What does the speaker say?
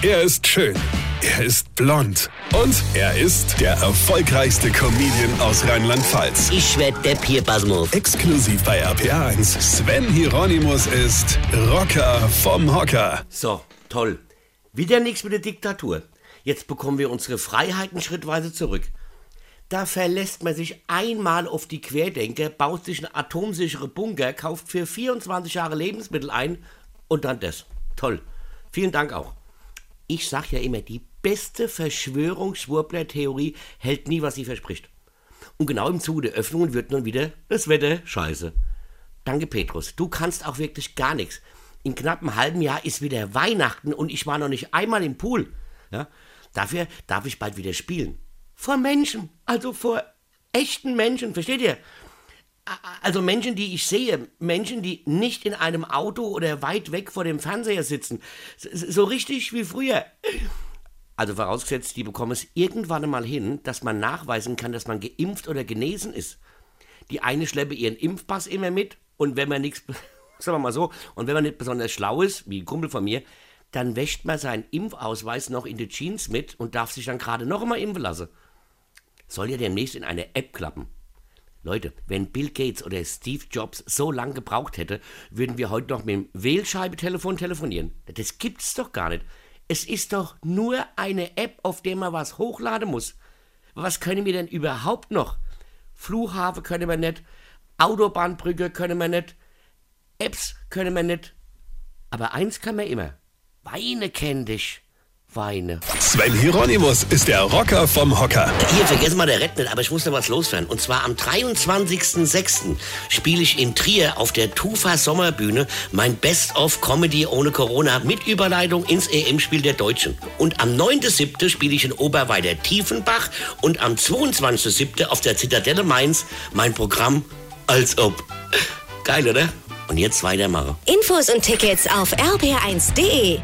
Er ist schön. Er ist blond. Und er ist der erfolgreichste Comedian aus Rheinland-Pfalz. Ich werd der Pierpasmus. Exklusiv bei RPA1. Sven Hieronymus ist Rocker vom Hocker. So, toll. Wieder nichts mit der Diktatur. Jetzt bekommen wir unsere Freiheiten schrittweise zurück. Da verlässt man sich einmal auf die Querdenker, baut sich einen atomsichere Bunker, kauft für 24 Jahre Lebensmittel ein und dann das. Toll. Vielen Dank auch. Ich sag ja immer, die beste Verschwörungsschwurbler-Theorie hält nie, was sie verspricht. Und genau im Zuge der Öffnungen wird nun wieder das Wetter scheiße. Danke, Petrus. Du kannst auch wirklich gar nichts. In knapp einem halben Jahr ist wieder Weihnachten und ich war noch nicht einmal im Pool. Ja? Dafür darf ich bald wieder spielen. Vor Menschen, also vor echten Menschen, versteht ihr? Also Menschen, die ich sehe, Menschen, die nicht in einem Auto oder weit weg vor dem Fernseher sitzen. So richtig wie früher. Also vorausgesetzt, die bekommen es irgendwann einmal hin, dass man nachweisen kann, dass man geimpft oder genesen ist. Die eine schleppe ihren Impfpass immer mit und wenn man nichts, sagen wir mal so, und wenn man nicht besonders schlau ist, wie ein Kumpel von mir, dann wäscht man seinen Impfausweis noch in die Jeans mit und darf sich dann gerade noch einmal impfen lassen. Soll ja demnächst in eine App klappen. Leute, wenn Bill Gates oder Steve Jobs so lange gebraucht hätte, würden wir heute noch mit dem Wählscheibetelefon telefonieren. Das gibt's doch gar nicht. Es ist doch nur eine App, auf der man was hochladen muss. Was können wir denn überhaupt noch? Flughafen können wir nicht, Autobahnbrücke können wir nicht, Apps können wir nicht. Aber eins kann man immer. Weine kenn dich weine. Sven Hieronymus ist der Rocker vom Hocker. Hier, vergessen mal der Red nicht, aber ich muss noch was loswerden. Und zwar am 23.06. spiele ich in Trier auf der Tufa Sommerbühne mein Best-of Comedy ohne Corona mit Überleitung ins EM-Spiel der Deutschen. Und am 9.07. spiele ich in Oberweider Tiefenbach und am 22.07. auf der Zitadelle Mainz mein Programm als ob. Geil, oder? Und jetzt weitermachen. Infos und Tickets auf rb1.de.